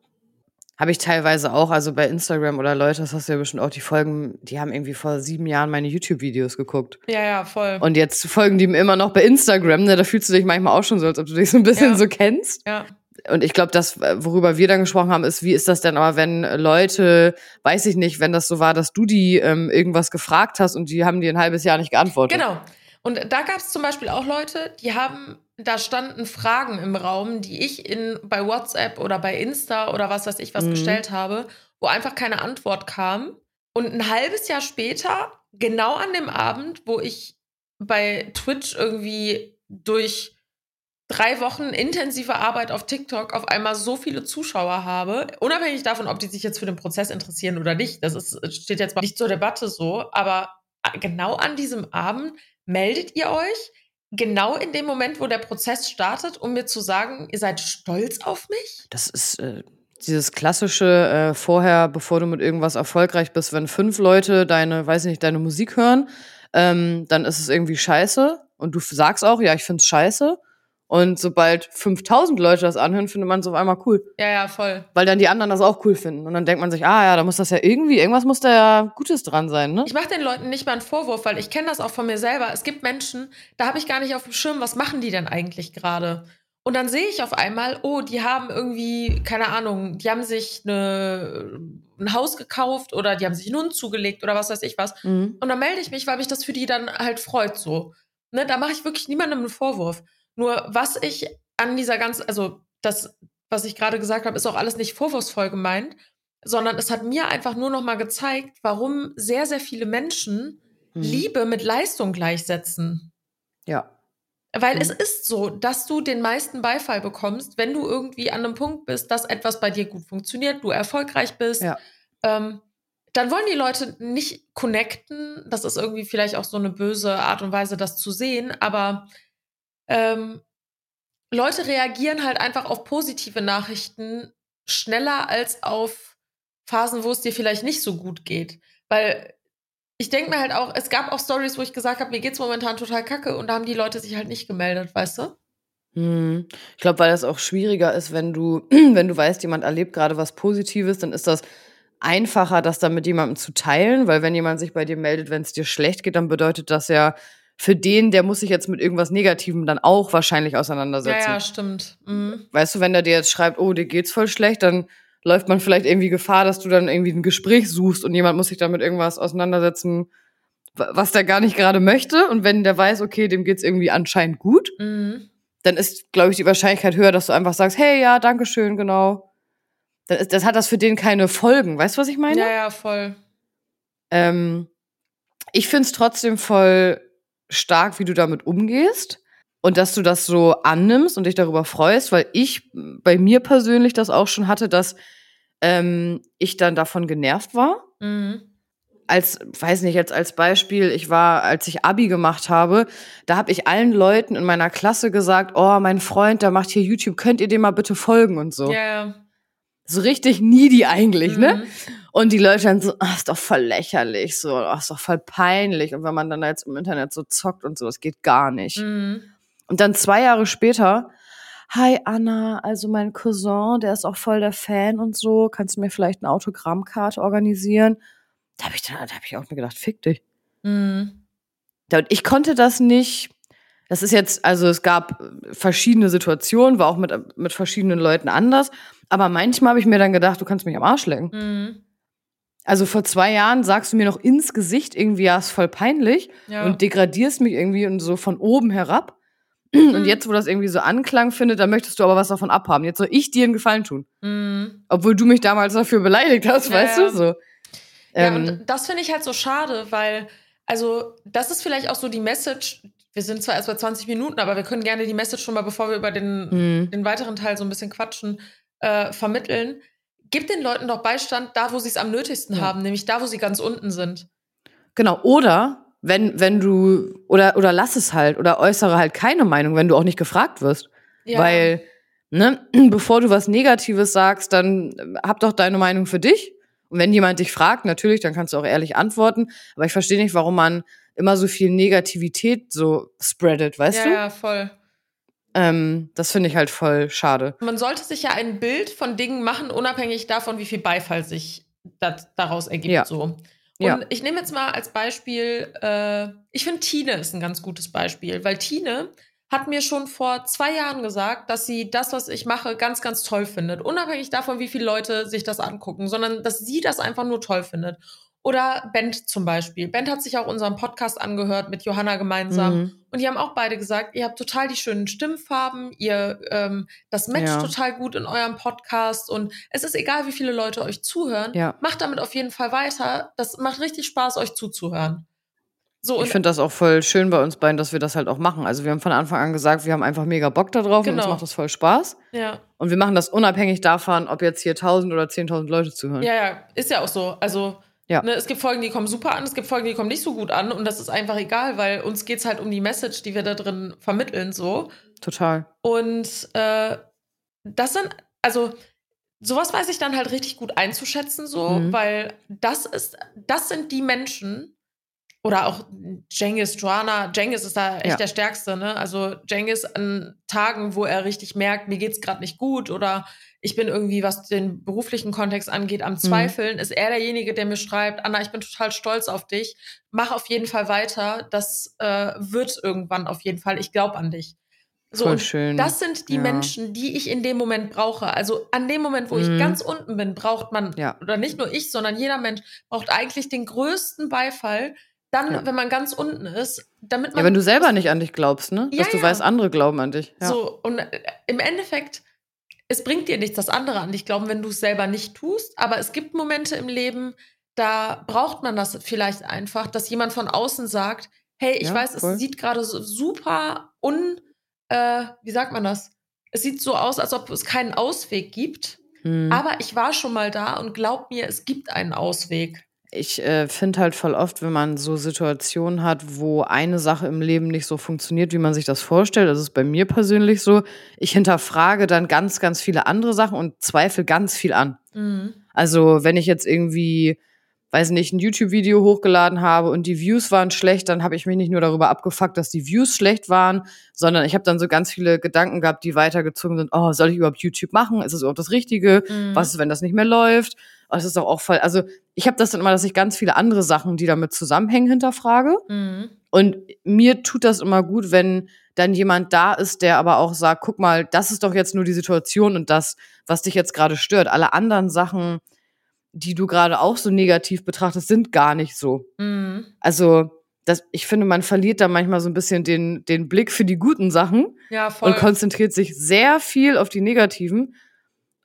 Habe ich teilweise auch, also bei Instagram oder Leute, das hast du ja bestimmt auch, die folgen, die haben irgendwie vor sieben Jahren meine YouTube-Videos geguckt. Ja, ja, voll. Und jetzt folgen die mir immer noch bei Instagram, ne? Da fühlst du dich manchmal auch schon so, als ob du dich so ein bisschen Ja. so kennst. ja. Und ich glaube, das, worüber wir dann gesprochen haben, ist, wie ist das denn aber, wenn Leute, weiß ich nicht, wenn das so war, dass du die ähm, irgendwas gefragt hast und die haben dir ein halbes Jahr nicht geantwortet. Genau. Und da gab es zum Beispiel auch Leute, die haben, da standen Fragen im Raum, die ich in, bei WhatsApp oder bei Insta oder was weiß ich was Mhm. gestellt habe, wo einfach keine Antwort kam. Und ein halbes Jahr später, genau an dem Abend, wo ich bei Twitch irgendwie durch drei Wochen intensive Arbeit auf TikTok auf einmal so viele Zuschauer habe, unabhängig davon, ob die sich jetzt für den Prozess interessieren oder nicht, das ist, steht jetzt mal nicht zur Debatte so, aber genau an diesem Abend meldet ihr euch genau in dem Moment, wo der Prozess startet, um mir zu sagen, ihr seid stolz auf mich? Das ist äh, dieses klassische äh, vorher, bevor du mit irgendwas erfolgreich bist, wenn fünf Leute deine, weiß ich nicht, deine Musik hören, ähm, dann ist es irgendwie scheiße. Und du sagst auch, ja, ich find's scheiße. Und sobald 5000 Leute das anhören, findet man es auf einmal cool. Ja, ja, voll. Weil dann die anderen das auch cool finden. Und dann denkt man sich, ah ja, da muss das ja irgendwie, irgendwas muss da ja Gutes dran sein, ne? Ich mache den Leuten nicht mal einen Vorwurf, weil ich kenne das auch von mir selber. Es gibt Menschen, da habe ich gar nicht auf dem Schirm, was machen die denn eigentlich gerade? Und dann sehe ich auf einmal, oh, die haben irgendwie, keine Ahnung, die haben sich eine, ein Haus gekauft oder die haben sich einen Hund zugelegt oder was weiß ich was. Mhm. Und dann melde ich mich, weil mich das für die dann halt freut so. Ne, da mache ich wirklich niemandem einen Vorwurf. Nur was ich an dieser ganzen, also das, was ich gerade gesagt habe, ist auch alles nicht vorwurfsvoll gemeint, sondern es hat mir einfach nur noch mal gezeigt, warum sehr, sehr viele Menschen Mhm. Liebe mit Leistung gleichsetzen. Ja. Weil Mhm. es ist so, dass du den meisten Beifall bekommst, wenn du irgendwie an einem Punkt bist, dass etwas bei dir gut funktioniert, du erfolgreich bist. Ja. Ähm, dann wollen die Leute nicht connecten. Das ist irgendwie vielleicht auch so eine böse Art und Weise, das zu sehen. Aber ähm, Leute reagieren halt einfach auf positive Nachrichten schneller als auf Phasen, wo es dir vielleicht nicht so gut geht. Weil ich denke mir halt auch, es gab auch Stories, wo ich gesagt habe, mir geht's momentan total kacke und da haben die Leute sich halt nicht gemeldet, weißt du? Hm. Ich glaube, weil das auch schwieriger ist, wenn du, *clears throat* wenn du weißt, jemand erlebt gerade was Positives, dann ist das einfacher, das dann mit jemandem zu teilen, weil wenn jemand sich bei dir meldet, wenn es dir schlecht geht, dann bedeutet das ja für den, der muss sich jetzt mit irgendwas Negativem dann auch wahrscheinlich Ja, auseinandersetzen. ja, stimmt. Mhm. Weißt du, wenn der dir jetzt schreibt, oh, dir geht's voll schlecht, dann läuft man vielleicht irgendwie Gefahr, dass du dann irgendwie ein Gespräch suchst und jemand muss sich damit irgendwas auseinandersetzen, wa- was der gar nicht gerade möchte. Und wenn der weiß, okay, dem geht's irgendwie anscheinend gut, Mhm. dann ist, glaube ich, die Wahrscheinlichkeit höher, dass du einfach sagst, hey, ja, danke schön, genau. Dann, ist, das hat das für den keine Folgen. Weißt du, was ich meine? Ja, ja, voll. Ähm, ich find's trotzdem voll stark, wie du damit umgehst und dass du das so annimmst und dich darüber freust, weil ich bei mir persönlich das auch schon hatte, dass ähm, ich dann davon genervt war. Mhm. als, weiß nicht, jetzt als Beispiel, ich war, als ich Abi gemacht habe, da habe ich allen Leuten in meiner Klasse gesagt, oh, mein Freund, der macht hier YouTube, könnt ihr dem mal bitte folgen und so. Ja. So richtig needy eigentlich, ne? Und die Leute dann so, ach, ist doch voll lächerlich, so, ach, ist doch voll peinlich. Und wenn man dann jetzt im Internet so zockt und so, das geht gar nicht. Mhm. Und dann zwei Jahre später, hi Anna, also mein Cousin, der ist auch voll der Fan und so, kannst du mir vielleicht eine Autogrammkarte organisieren? Da habe ich dann, da habe ich auch mir gedacht, fick dich. Mhm. Ich konnte das nicht. Das ist jetzt, also es gab verschiedene Situationen, war auch mit, mit verschiedenen Leuten anders. Aber manchmal habe ich mir dann gedacht, du kannst mich am Arsch lecken. Mhm. Also vor zwei Jahren sagst du mir noch ins Gesicht irgendwie, ja, ist voll peinlich Ja. und degradierst mich irgendwie und so von oben herab. Und jetzt, wo das irgendwie so Anklang findet, dann möchtest du aber was davon abhaben. Jetzt soll ich dir einen Gefallen tun. Mhm. Obwohl du mich damals dafür beleidigt hast, Ja, weißt du? So. Ja, Ähm, und das finde ich halt so schade, weil, also, das ist vielleicht auch so die Message. Wir sind zwar erst bei 20 Minuten, aber wir können gerne die Message schon mal, bevor wir über den, mh, den weiteren Teil so ein bisschen quatschen, äh, vermitteln. Gib den Leuten doch Beistand da, wo sie es am nötigsten Ja. haben, nämlich da, wo sie ganz unten sind. Genau. Oder wenn, wenn du, oder, oder lass es halt, oder äußere halt keine Meinung, wenn du auch nicht gefragt wirst. Ja. Weil, ne, *clears throat* bevor du was Negatives sagst, dann äh, hab doch deine Meinung für dich. Und wenn jemand dich fragt, natürlich, dann kannst du auch ehrlich antworten. Aber ich verstehe nicht, warum man immer so viel Negativität so spreadet, weißt ja, du? ja, voll. Ähm, das finde ich halt voll schade. Man sollte sich ja ein Bild von Dingen machen, unabhängig davon, wie viel Beifall sich dat, daraus ergibt. Ja. So. Und Ja. ich nehme jetzt mal als Beispiel, äh, ich finde Tine ist ein ganz gutes Beispiel, weil Tine hat mir schon vor zwei Jahren gesagt, dass sie das, was ich mache, ganz, ganz toll findet. Unabhängig davon, wie viele Leute sich das angucken, sondern dass sie das einfach nur toll findet. Oder Bent zum Beispiel. Bent hat sich auch unseren Podcast angehört mit Johanna gemeinsam. Mhm. Und die haben auch beide gesagt, ihr habt total die schönen Stimmfarben, ihr ähm, das matcht Ja. total gut in eurem Podcast und es ist egal, wie viele Leute euch zuhören. Ja. Macht damit auf jeden Fall weiter. Das macht richtig Spaß, euch zuzuhören. So Ich finde das auch voll schön bei uns beiden, dass wir das halt auch machen. Also wir haben von Anfang an gesagt, wir haben einfach mega Bock da drauf und uns Genau. macht das voll Spaß. ja, Und wir machen das unabhängig davon, ob jetzt hier 1000 oder 10.000 Leute zuhören. ja, ja, ist ja auch so. Also Ja. ne, es gibt Folgen, die kommen super an, es gibt Folgen, die kommen nicht so gut an und das ist einfach egal, weil uns geht's halt um die Message, die wir da drin vermitteln so. Total. Und äh, das sind, also sowas weiß ich dann halt richtig gut einzuschätzen, so, Mhm. weil das ist, das sind die Menschen, oder auch Jengis, Joanna, Jengis ist da echt Ja. der Stärkste, ne? Also Jengis an Tagen, wo er richtig merkt, mir geht's gerade nicht gut oder ich bin irgendwie, was den beruflichen Kontext angeht, Mhm. am Zweifeln, ist er derjenige, der mir schreibt, Anna, ich bin total stolz auf dich, mach auf jeden Fall weiter, das äh, wird irgendwann auf jeden Fall, ich glaube an dich. So, Voll schön. das sind die Ja. Menschen, die ich in dem Moment brauche. Also an dem Moment, wo ich Mhm. ganz unten bin, braucht man, Ja. oder nicht nur ich, sondern jeder Mensch braucht eigentlich den größten Beifall. Dann, Ja. wenn man ganz unten ist, damit man. Ja, wenn du selber nicht an dich glaubst, ne? Ja, Dass du ja. weißt, andere glauben an dich. Ja. So, und äh, im Endeffekt, es bringt dir nichts, dass andere an dich glauben, wenn du es selber nicht tust. Aber es gibt Momente im Leben, da braucht man das vielleicht einfach, dass jemand von außen sagt, hey, ich Ja, weiß, voll. es sieht gerade so super un, äh, wie sagt man das? Es sieht so aus, als ob es keinen Ausweg gibt. Hm. Aber ich war schon mal da und glaub mir, es gibt einen Ausweg. Ich äh, finde halt voll oft, wenn man so Situationen hat, wo eine Sache im Leben nicht so funktioniert, wie man sich das vorstellt, das ist bei mir persönlich so, ich hinterfrage dann ganz, ganz viele andere Sachen und zweifle ganz viel an. Mhm. Also wenn ich jetzt irgendwie, weiß nicht, ein YouTube-Video hochgeladen habe und die Views waren schlecht, dann habe ich mich nicht nur darüber abgefuckt, dass die Views schlecht waren, sondern ich habe dann so ganz viele Gedanken gehabt, die weitergezogen sind. Oh, soll ich überhaupt YouTube machen? Ist das überhaupt das Richtige? Mhm. Was ist, wenn das nicht mehr läuft? Das ist doch auch voll. Also ich habe das dann immer, dass ich ganz viele andere Sachen, die damit zusammenhängen, hinterfrage. Mhm. Und mir tut das immer gut, wenn dann jemand da ist, der aber auch sagt, guck mal, das ist doch jetzt nur die Situation und das, was dich jetzt gerade stört. Alle anderen Sachen, die du gerade auch so negativ betrachtest, sind gar nicht so. Mhm. Also, das, ich finde, man verliert da manchmal so ein bisschen den, den Blick für die guten Sachen Ja, und konzentriert sich sehr viel auf die negativen.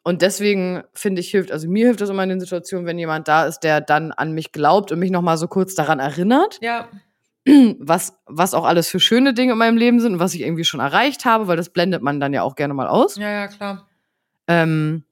Und deswegen finde ich, hilft, also mir hilft das immer in den Situationen, wenn jemand da ist, der dann an mich glaubt und mich nochmal so kurz daran erinnert, ja, *clears throat* was, was auch alles für schöne Dinge in meinem Leben sind und was ich irgendwie schon erreicht habe, weil das blendet man dann ja auch gerne mal aus. ja, ja, klar. Ähm,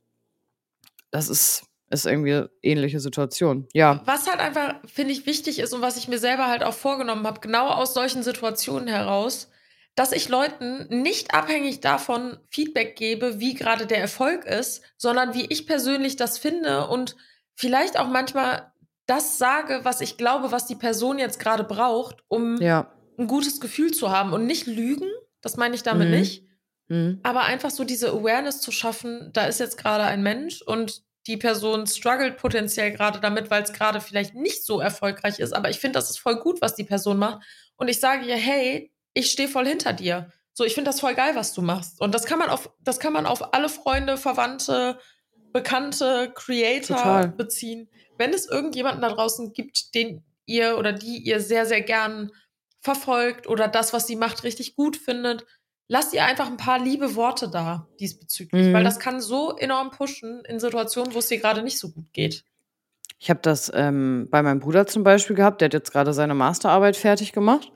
das ist, ist irgendwie eine ähnliche Situation. Ja. Was halt einfach, finde ich, wichtig ist und was ich mir selber halt auch vorgenommen habe, genau aus solchen Situationen heraus, dass ich Leuten nicht abhängig davon Feedback gebe, wie gerade der Erfolg ist, sondern wie ich persönlich das finde und vielleicht auch manchmal das sage, was ich glaube, was die Person jetzt gerade braucht, um Ja. ein gutes Gefühl zu haben und nicht lügen. Das meine ich damit Mhm. nicht. Mhm. Aber einfach so diese Awareness zu schaffen, da ist jetzt gerade ein Mensch und die Person struggelt potenziell gerade damit, weil es gerade vielleicht nicht so erfolgreich ist. Aber ich finde, das ist voll gut, was die Person macht. Und ich sage ihr, hey, ich stehe voll hinter dir. So, ich finde das voll geil, was du machst. Und das kann man auf, das kann man auf alle Freunde, Verwandte, Bekannte, Creator Total. beziehen. Wenn es irgendjemanden da draußen gibt, den ihr oder die ihr sehr, sehr gern verfolgt oder das, was sie macht, richtig gut findet, lasst ihr einfach ein paar liebe Worte da diesbezüglich, Mhm. weil das kann so enorm pushen in Situationen, wo es dir gerade nicht so gut geht. Ich habe das ähm, bei meinem Bruder zum Beispiel gehabt. Der hat jetzt gerade seine Masterarbeit fertig gemacht.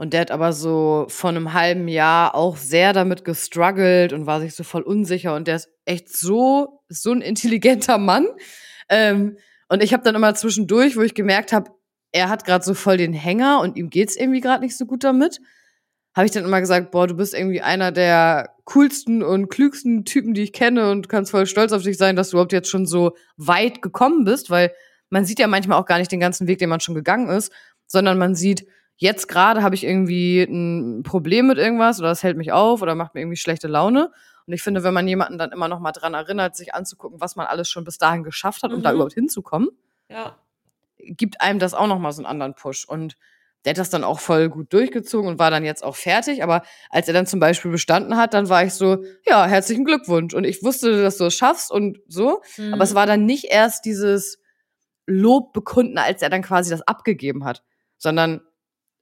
Und der hat aber so vor einem halben Jahr auch sehr damit gestruggelt und war sich so voll unsicher. Und der ist echt so, so ein intelligenter Mann. Ähm, und ich habe dann immer zwischendurch, wo ich gemerkt habe, er hat gerade so voll den Hänger und ihm geht's irgendwie gerade nicht so gut damit, habe ich dann immer gesagt, boah, du bist irgendwie einer der coolsten und klügsten Typen, die ich kenne und kannst voll stolz auf dich sein, dass du überhaupt jetzt schon so weit gekommen bist, weil man sieht ja manchmal auch gar nicht den ganzen Weg, den man schon gegangen ist, sondern man sieht, jetzt gerade habe ich irgendwie ein Problem mit irgendwas oder das hält mich auf oder macht mir irgendwie schlechte Laune. Und ich finde, wenn man jemanden dann immer noch mal dran erinnert, sich anzugucken, was man alles schon bis dahin geschafft hat, um Mhm. da überhaupt hinzukommen, Ja. gibt einem das auch noch mal so einen anderen Push. Und der hat das dann auch voll gut durchgezogen und war dann jetzt auch fertig. Aber als er dann zum Beispiel bestanden hat, dann war ich so, ja, herzlichen Glückwunsch. Und ich wusste, dass du es schaffst und so. Mhm. Aber es war dann nicht erst dieses Lob bekunden, als er dann quasi das abgegeben hat, sondern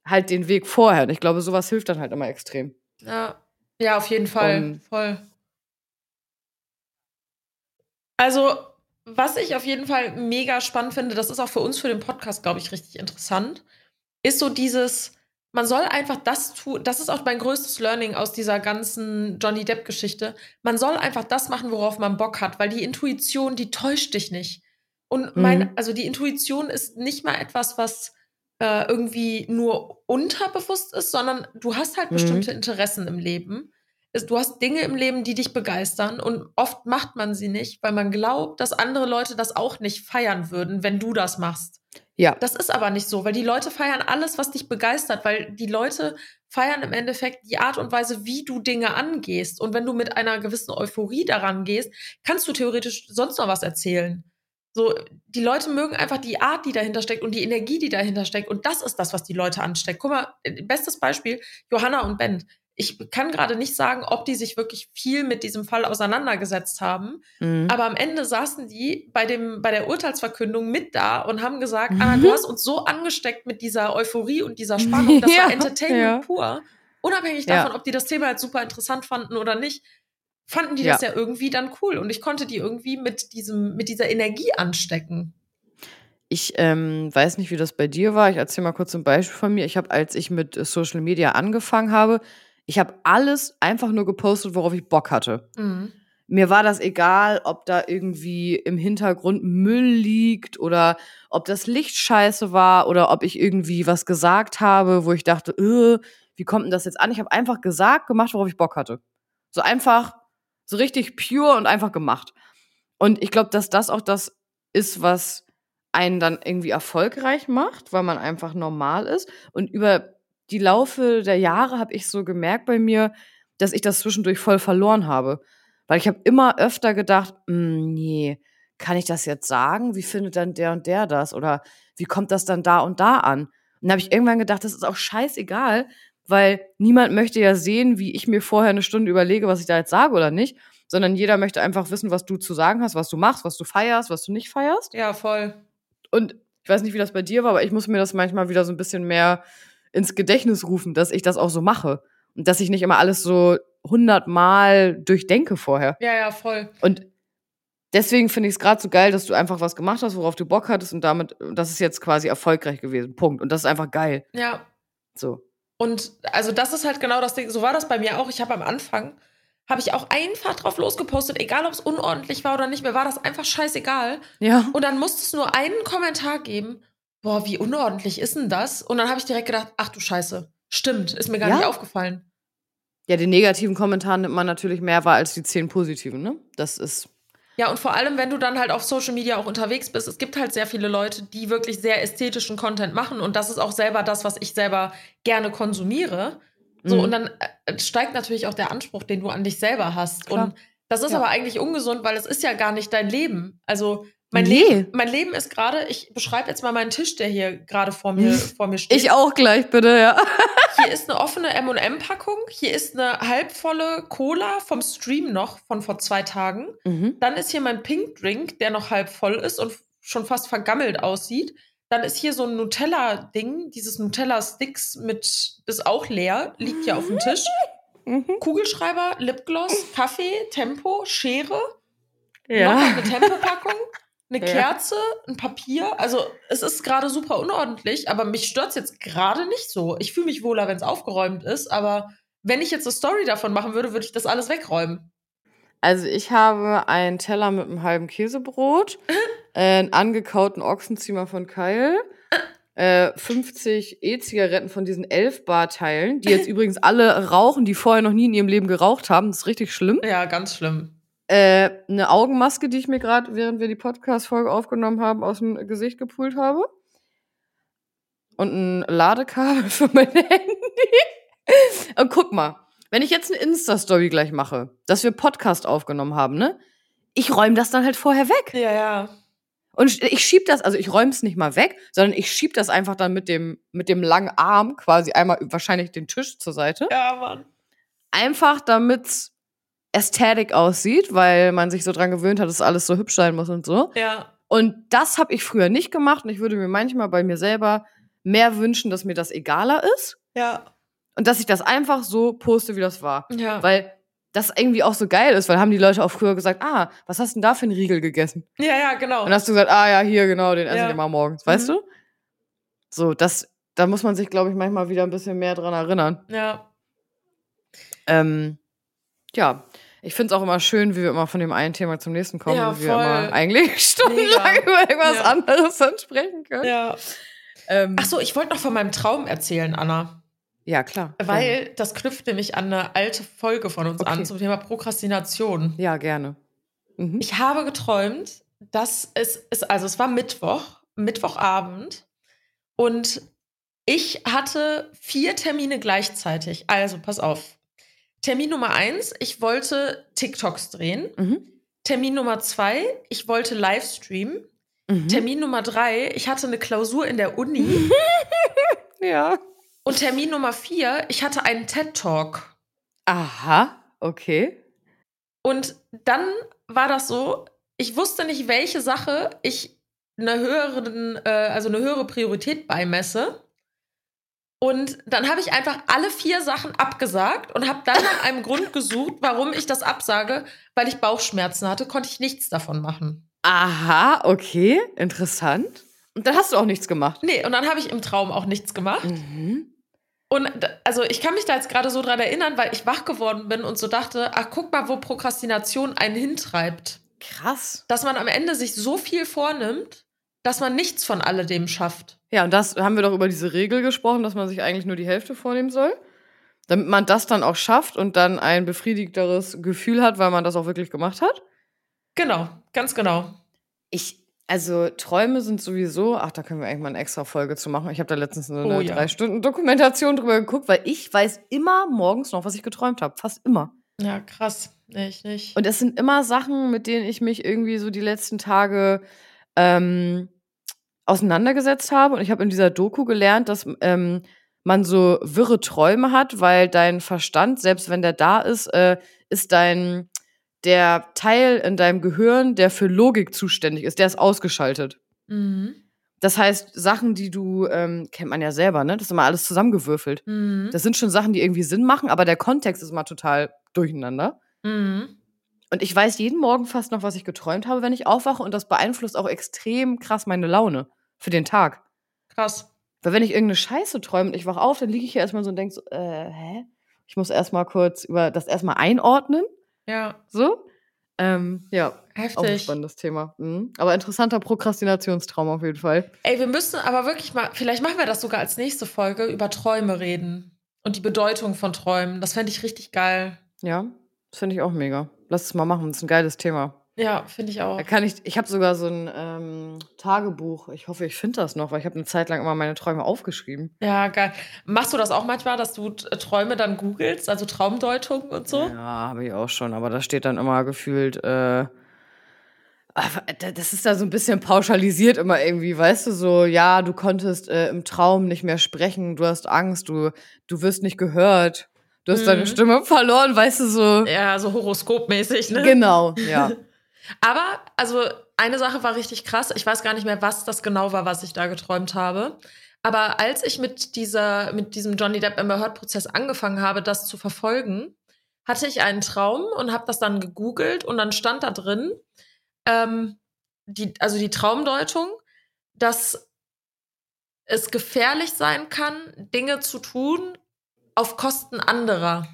halt den Weg vorher. Und ich glaube, sowas hilft dann halt immer extrem. Ja. ja, auf jeden Fall. Und- Voll. Also, was ich auf jeden Fall mega spannend finde, das ist auch für uns für den Podcast, glaube ich, richtig interessant, ist so dieses, man soll einfach das tun, das ist auch mein größtes Learning aus dieser ganzen Johnny Depp-Geschichte. Man soll einfach das machen, worauf man Bock hat, weil die Intuition, die täuscht dich nicht. Und mein, Mhm. also die Intuition ist nicht mal etwas, was äh, irgendwie nur unterbewusst ist, sondern du hast halt Mhm. bestimmte Interessen im Leben. Du hast Dinge im Leben, die dich begeistern und oft macht man sie nicht, weil man glaubt, dass andere Leute das auch nicht feiern würden, wenn du das machst. Ja. Das ist aber nicht so, weil die Leute feiern alles, was dich begeistert, weil die Leute feiern im Endeffekt die Art und Weise, wie du Dinge angehst. Und wenn du mit einer gewissen Euphorie daran gehst, kannst du theoretisch sonst noch was erzählen. So, die Leute mögen einfach die Art, die dahinter steckt und die Energie, die dahinter steckt. Und das ist das, was die Leute ansteckt. Guck mal, bestes Beispiel, Johanna und Ben. Ich kann gerade nicht sagen, ob die sich wirklich viel mit diesem Fall auseinandergesetzt haben. Mhm. Aber am Ende saßen die bei, dem, bei der Urteilsverkündung mit da und haben gesagt, Mhm. Anna, du hast uns so angesteckt mit dieser Euphorie und dieser Spannung, das *laughs* Ja, war Entertainment ja. pur. Unabhängig Ja. davon, ob die das Thema jetzt super interessant fanden oder nicht, fanden die Ja. das ja irgendwie dann cool. Und ich konnte die irgendwie mit, diesem, mit dieser Energie anstecken. Ich ähm, weiß nicht, wie das bei dir war. Ich erzähle mal kurz ein Beispiel von mir. Ich habe, als ich mit Social Media angefangen habe, ich habe alles einfach nur gepostet, worauf ich Bock hatte. Mhm. Mir war das egal, ob da irgendwie im Hintergrund Müll liegt oder ob das Licht scheiße war oder ob ich irgendwie was gesagt habe, wo ich dachte, äh, wie kommt denn das jetzt an? Ich habe einfach gesagt, gemacht, worauf ich Bock hatte. So einfach, so richtig pure und einfach gemacht. Und ich glaube, dass das auch das ist, was einen dann irgendwie erfolgreich macht, weil man einfach normal ist. Und über die Laufe der Jahre habe ich so gemerkt bei mir, dass ich das zwischendurch voll verloren habe. Weil ich habe immer öfter gedacht, "Mm, nee, kann ich das jetzt sagen? Wie findet dann der und der das? Oder wie kommt das dann da und da an? Und dann habe ich irgendwann gedacht, das ist auch scheißegal, weil niemand möchte ja sehen, wie ich mir vorher eine Stunde überlege, was ich da jetzt sage oder nicht, sondern jeder möchte einfach wissen, was du zu sagen hast, was du machst, was du feierst, was du nicht feierst. Ja, voll. Und ich weiß nicht, wie das bei dir war, aber ich muss mir das manchmal wieder so ein bisschen mehr ins Gedächtnis rufen, dass ich das auch so mache. Und dass ich nicht immer alles so hundertmal durchdenke vorher. Ja, ja, voll. Und deswegen finde ich es gerade so geil, dass du einfach was gemacht hast, worauf du Bock hattest und damit, das ist jetzt quasi erfolgreich gewesen. Punkt. Und das ist einfach geil. Ja. So. Und also das ist halt genau das Ding. So war das bei mir auch. Ich habe am Anfang habe ich auch einfach drauf losgepostet, egal ob es unordentlich war oder nicht, mir war das einfach scheißegal. Ja. Und dann musste es nur einen Kommentar geben, boah, wie unordentlich ist denn das? Und dann habe ich direkt gedacht, ach du Scheiße, stimmt, ist mir gar Ja? nicht aufgefallen. Ja, den negativen Kommentaren nimmt man natürlich mehr wahr als die zehn positiven, ne? Das ist. Ja, und vor allem, wenn du dann halt auf Social Media auch unterwegs bist, es gibt halt sehr viele Leute, die wirklich sehr ästhetischen Content machen und das ist auch selber das, was ich selber gerne konsumiere. So, Mhm. und dann äh, steigt natürlich auch der Anspruch, den du an dich selber hast. Klar. Und das ist Ja. aber eigentlich ungesund, weil es ist ja gar nicht dein Leben. Also mein, Nee. Leben, mein Leben ist gerade, ich beschreibe jetzt mal meinen Tisch, der hier gerade vor mir, *laughs* vor mir steht. Ich auch gleich, bitte, ja. *laughs* Hier *laughs* ist eine offene M&M-Packung, hier ist eine halbvolle Cola vom Stream noch von vor zwei Tagen. Mhm. Dann ist hier mein Pink Drink, der noch halb voll ist und schon fast vergammelt aussieht. Dann ist hier so ein Nutella-Ding, dieses Nutella-Sticks mit, ist auch leer, liegt hier auf dem Tisch. Mhm. Kugelschreiber, Lipgloss, Kaffee, Tempo, Schere, noch Ja. eine Tempopackung, eine Ja. Kerze, ein Papier. Also es ist gerade super unordentlich, aber mich stört es jetzt gerade nicht so. Ich fühle mich wohler, wenn es aufgeräumt ist, aber wenn ich jetzt eine Story davon machen würde, würde ich das alles wegräumen. Also ich habe einen Teller mit einem halben Käsebrot, *laughs* äh, einen angekauten Ochsenziemer von Keil, *laughs* äh, 50 E-Zigaretten von diesen 11 Bar-Teilen, die jetzt übrigens alle rauchen, die vorher noch nie in ihrem Leben geraucht haben. Das ist richtig schlimm. Ja, ganz schlimm. Äh, eine Augenmaske, die ich mir gerade, während wir die Podcast-Folge aufgenommen haben, aus dem Gesicht gepult habe. Und ein Ladekabel *laughs* für mein Handy. Und guck mal, wenn ich jetzt eine Insta-Story gleich mache, dass wir Podcast aufgenommen haben, ne? Ich räume das dann halt vorher weg. Ja, ja. Und ich- schieb das, also ich räume es nicht mal weg, sondern ich schieb das einfach dann mit dem, mit dem langen Arm quasi einmal wahrscheinlich den Tisch zur Seite. Ja, Mann. Einfach damit ästhetisch aussieht, weil man sich so dran gewöhnt hat, dass alles so hübsch sein muss und so. Ja. Und das habe ich früher nicht gemacht und ich würde mir manchmal bei mir selber mehr wünschen, dass mir das egaler ist Ja. und dass ich das einfach so poste, wie das war. Ja. Weil das irgendwie auch so geil ist, weil haben die Leute auch früher gesagt, ah, was hast denn da für einen Riegel gegessen? ja, ja, genau. Und dann hast du gesagt, ah ja, hier, genau, den esse Ja. ich immer morgens, weißt Mhm. du? So, das, da muss man sich, glaube ich, manchmal wieder ein bisschen mehr dran erinnern. ja. Ähm, ja, ich finde es auch immer schön, wie wir immer von dem einen Thema zum nächsten kommen Ja, und wir immer eigentlich *laughs* stundenlang Mega. über irgendwas Ja. anderes dann sprechen können. Ja. Ähm, Ach so, ich wollte noch von meinem Traum erzählen, Anna. ja, klar. Weil das knüpft nämlich an eine alte Folge von uns Okay. an zum Thema Prokrastination. Ja, gerne. Mhm. Ich habe geträumt, dass es ist, also es war Mittwoch, Mittwochabend und ich hatte vier Termine gleichzeitig. Also pass auf. Termin Nummer eins, ich wollte TikToks drehen. Mhm. Termin Nummer zwei, ich wollte Livestreamen. Mhm. Termin Nummer drei, ich hatte eine Klausur in der Uni. *laughs* Ja. Und Termin Nummer vier, ich hatte einen TED-Talk. Aha, okay. Und dann war das so, ich wusste nicht, welche Sache ich einer höheren, äh, also eine höhere Priorität beimesse. Und dann habe ich einfach alle vier Sachen abgesagt und habe dann nach einem Grund gesucht, warum ich das absage, weil ich Bauchschmerzen hatte, konnte ich nichts davon machen. Aha, okay. Interessant. Und dann hast du auch nichts gemacht. Nee, und dann habe ich im Traum auch nichts gemacht. Mhm. Und also ich kann mich da jetzt gerade so dran erinnern, weil ich wach geworden bin und so dachte, ach guck mal, wo Prokrastination einen hintreibt. Krass. Dass man am Ende sich so viel vornimmt, dass man nichts von alledem schafft. Ja, und das haben wir doch über diese Regel gesprochen, dass man sich eigentlich nur die Hälfte vornehmen soll. Damit man das dann auch schafft und dann ein befriedigteres Gefühl hat, weil man das auch wirklich gemacht hat. Genau, ganz genau. Ich, also Träume sind sowieso, ach, da können wir eigentlich mal eine extra Folge zu machen. Ich habe da letztens eine Oh ja. drei Stunden Dokumentation drüber geguckt, weil ich weiß immer morgens noch, was ich geträumt habe. Fast immer. Ja, krass. Nee, ich nicht. Und es sind immer Sachen, mit denen ich mich irgendwie so die letzten Tage ähm, auseinandergesetzt habe. Und ich habe in dieser Doku gelernt, dass ähm, man so wirre Träume hat, weil dein Verstand, selbst wenn der da ist, äh, ist dein der Teil in deinem Gehirn, der für Logik zuständig ist, der ist ausgeschaltet. mhm. Das heißt, Sachen, die du, ähm, kennt man ja selber, ne? Das ist immer alles zusammengewürfelt. Mhm. Das sind schon Sachen, die irgendwie Sinn machen, aber der Kontext ist immer total durcheinander. Mhm. Und ich weiß jeden Morgen fast noch, was ich geträumt habe, wenn ich aufwache. Und das beeinflusst auch extrem krass meine Laune für den Tag. Krass. Weil wenn ich irgendeine Scheiße träume und ich wach auf, dann liege ich hier erstmal so und denke so, äh, hä? Ich muss erstmal kurz über das erstmal einordnen. Ja, So. Ähm, ja, auch ein heftig. spannendes Thema. Mhm. Aber interessanter Prokrastinationstraum auf jeden Fall. Ey, wir müssen aber wirklich mal, vielleicht machen wir das sogar als nächste Folge, über Träume reden. Und die Bedeutung von Träumen. Das fände ich richtig geil. Ja, das finde ich auch mega. Lass es mal machen, das ist ein geiles Thema. Ja, finde ich auch. Da kann ich, ich habe sogar so ein ähm, Tagebuch. Ich hoffe, ich finde das noch, weil ich habe eine Zeit lang immer meine Träume aufgeschrieben. Ja, geil. Machst du das auch manchmal, dass du äh, Träume dann googelst, also Traumdeutung und so? Ja, habe ich auch schon, aber da steht dann immer gefühlt, äh, da- das ist da so ein bisschen pauschalisiert immer irgendwie, weißt du, so, ja, du konntest äh, im Traum nicht mehr sprechen, du hast Angst, du, du wirst nicht gehört, du hast deine Mhm. Stimme verloren, weißt du, so. Ja, so horoskopmäßig, ne? Genau, ja. *laughs* Aber, also, eine Sache war richtig krass. Ich weiß gar nicht mehr, was das genau war, was ich da geträumt habe. Aber als ich mit dieser, mit diesem Johnny Depp Amber Heard Prozess angefangen habe, das zu verfolgen, hatte ich einen Traum und habe das dann gegoogelt und dann stand da drin, ähm, die, also die Traumdeutung, dass es gefährlich sein kann, Dinge zu tun auf Kosten anderer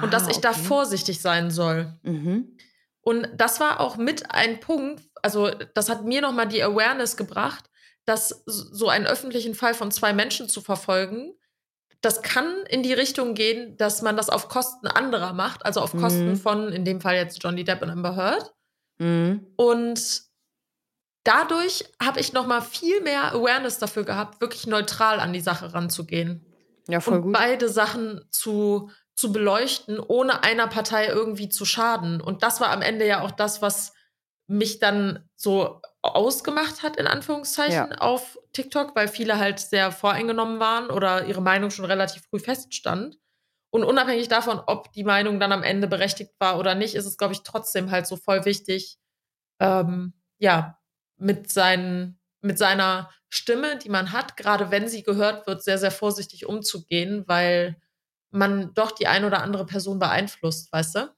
und dass Ah, ich da okay. vorsichtig sein soll. Mhm. Und das war auch mit ein Punkt, also das hat mir nochmal die Awareness gebracht, dass so einen öffentlichen Fall von zwei Menschen zu verfolgen, das kann in die Richtung gehen, dass man das auf Kosten anderer macht, also auf Kosten Mhm. von, in dem Fall jetzt Johnny Depp und Amber Heard. Mhm. Und dadurch habe ich nochmal viel mehr Awareness dafür gehabt, wirklich neutral an die Sache ranzugehen Ja, voll und gut. beide Sachen zu, zu beleuchten, ohne einer Partei irgendwie zu schaden. Und das war am Ende ja auch das, was mich dann so ausgemacht hat, in Anführungszeichen, Ja. auf TikTok, weil viele halt sehr voreingenommen waren oder ihre Meinung schon relativ früh feststand. Und unabhängig davon, ob die Meinung dann am Ende berechtigt war oder nicht, ist es, glaube ich, trotzdem halt so voll wichtig, ähm, ja, mit, seinen, mit seiner Stimme, die man hat, gerade wenn sie gehört wird, sehr, sehr vorsichtig umzugehen, weil man doch die ein oder andere Person beeinflusst, weißt du?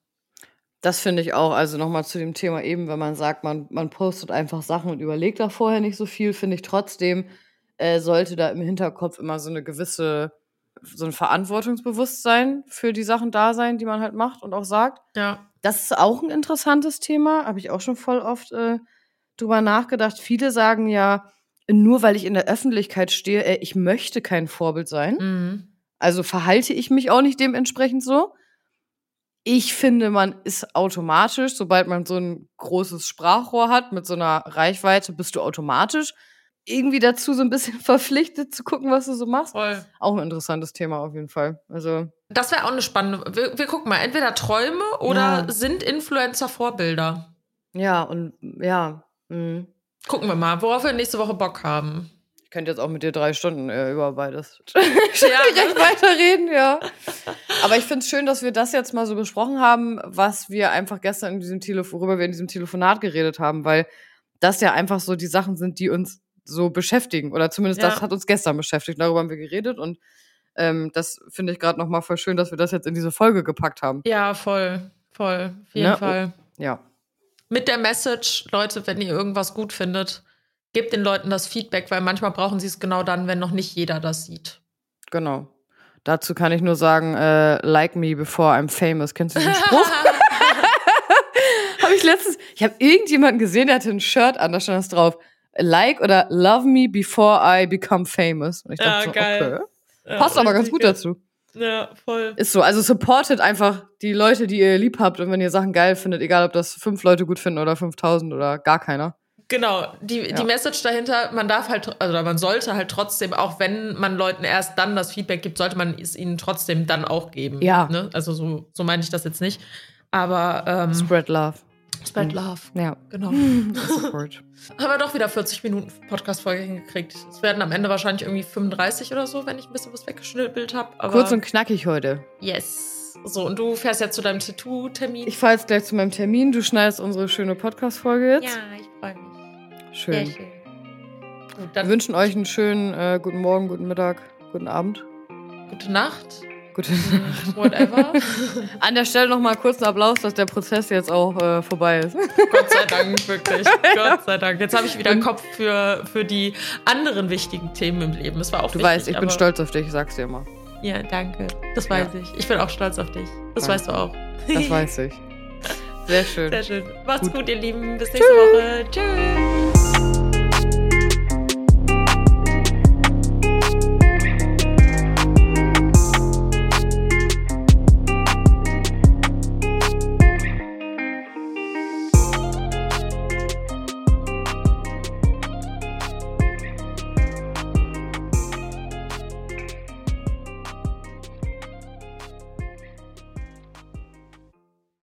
Das finde ich auch. Also nochmal zu dem Thema eben, wenn man sagt, man, man postet einfach Sachen und überlegt da vorher nicht so viel, finde ich trotzdem, äh, sollte da im Hinterkopf immer so eine gewisse, so ein Verantwortungsbewusstsein für die Sachen da sein, die man halt macht und auch sagt. Ja. Das ist auch ein interessantes Thema, habe ich auch schon voll oft äh, drüber nachgedacht. Viele sagen ja, nur weil ich in der Öffentlichkeit stehe, äh, ich möchte kein Vorbild sein. Mhm. Also verhalte ich mich auch nicht dementsprechend so. Ich finde, man ist automatisch, sobald man so ein großes Sprachrohr hat mit so einer Reichweite, bist du automatisch irgendwie dazu so ein bisschen *laughs* verpflichtet zu gucken, was du so machst. Voll. Auch ein interessantes Thema auf jeden Fall. Also Das wäre auch eine spannende. Wir, wir gucken mal, entweder Träume oder Ja. sind Influencer Vorbilder? ja und ja, mh. Gucken wir mal, worauf wir nächste Woche Bock haben. Ich könnte jetzt auch mit dir drei Stunden äh, über beides *laughs* *laughs* Ja, direkt weiterreden, ja. Aber ich finde es schön, dass wir das jetzt mal so besprochen haben, was wir einfach gestern in diesem Telefon, worüber wir in diesem Telefonat geredet haben, weil das ja einfach so die Sachen sind, die uns so beschäftigen. Oder zumindest Ja. das hat uns gestern beschäftigt. Darüber haben wir geredet und ähm, das finde ich gerade nochmal voll schön, dass wir das jetzt in diese Folge gepackt haben. Ja, voll. Voll. Auf jeden Ne? Fall. Ja. Mit der Message, Leute, wenn ihr irgendwas gut findet, gebt den Leuten das Feedback, weil manchmal brauchen sie es genau dann, wenn noch nicht jeder das sieht. Genau. Dazu kann ich nur sagen, äh, like me before I'm famous. Kennst du diesen Spruch? *laughs* habe ich letztens, ich habe irgendjemanden gesehen, der hatte ein Shirt an, da stand das drauf. Like oder love me before I become famous. Und ich Ja, dachte so, geil. okay. Passt aber ganz gut dazu. Ja, voll. Ist so. Also supportet einfach die Leute, die ihr lieb habt. Und wenn ihr Sachen geil findet, egal ob das fünf Leute gut finden oder 5000 oder gar keiner. Genau, die, Ja. die Message dahinter, man darf halt, also man sollte halt trotzdem, auch wenn man Leuten erst dann das Feedback gibt, sollte man es ihnen trotzdem dann auch geben. Ja. Ne? Also so, so meine ich das jetzt nicht. Aber ähm, Spread love. Spread Love. Ja. Genau. *laughs* Support. *laughs* Haben wir doch wieder 40 Minuten Podcast-Folge hingekriegt. Es werden am Ende wahrscheinlich irgendwie 35 oder so, wenn ich ein bisschen was weggeschnippelt habe. Kurz und knackig heute. yes. So, und du fährst jetzt zu deinem Tattoo-Termin? Ich fahre jetzt gleich zu meinem Termin. Du schneidest unsere schöne Podcast-Folge jetzt. Ja, ich freue mich. Schön. Schön. Wir wünschen euch einen schönen äh, guten Morgen, guten Mittag, guten Abend. gute Nacht. Gute Whatever. *laughs* An der Stelle nochmal kurz einen Applaus, dass der Prozess jetzt auch äh, vorbei ist. *laughs* Gott sei Dank, wirklich. *laughs* Gott sei Dank. Jetzt habe ich wieder einen Kopf für, für die anderen wichtigen Themen im Leben. Es war auch Du wichtig, weißt, ich bin stolz auf dich, ich sag's dir immer. Ja, danke. Das weiß Ja. ich. Ich bin auch stolz auf dich. Das Danke. weißt du auch. Das weiß ich. Sehr schön. Sehr schön. Macht's Gut. gut, ihr Lieben. Bis nächste Woche. Tschüss.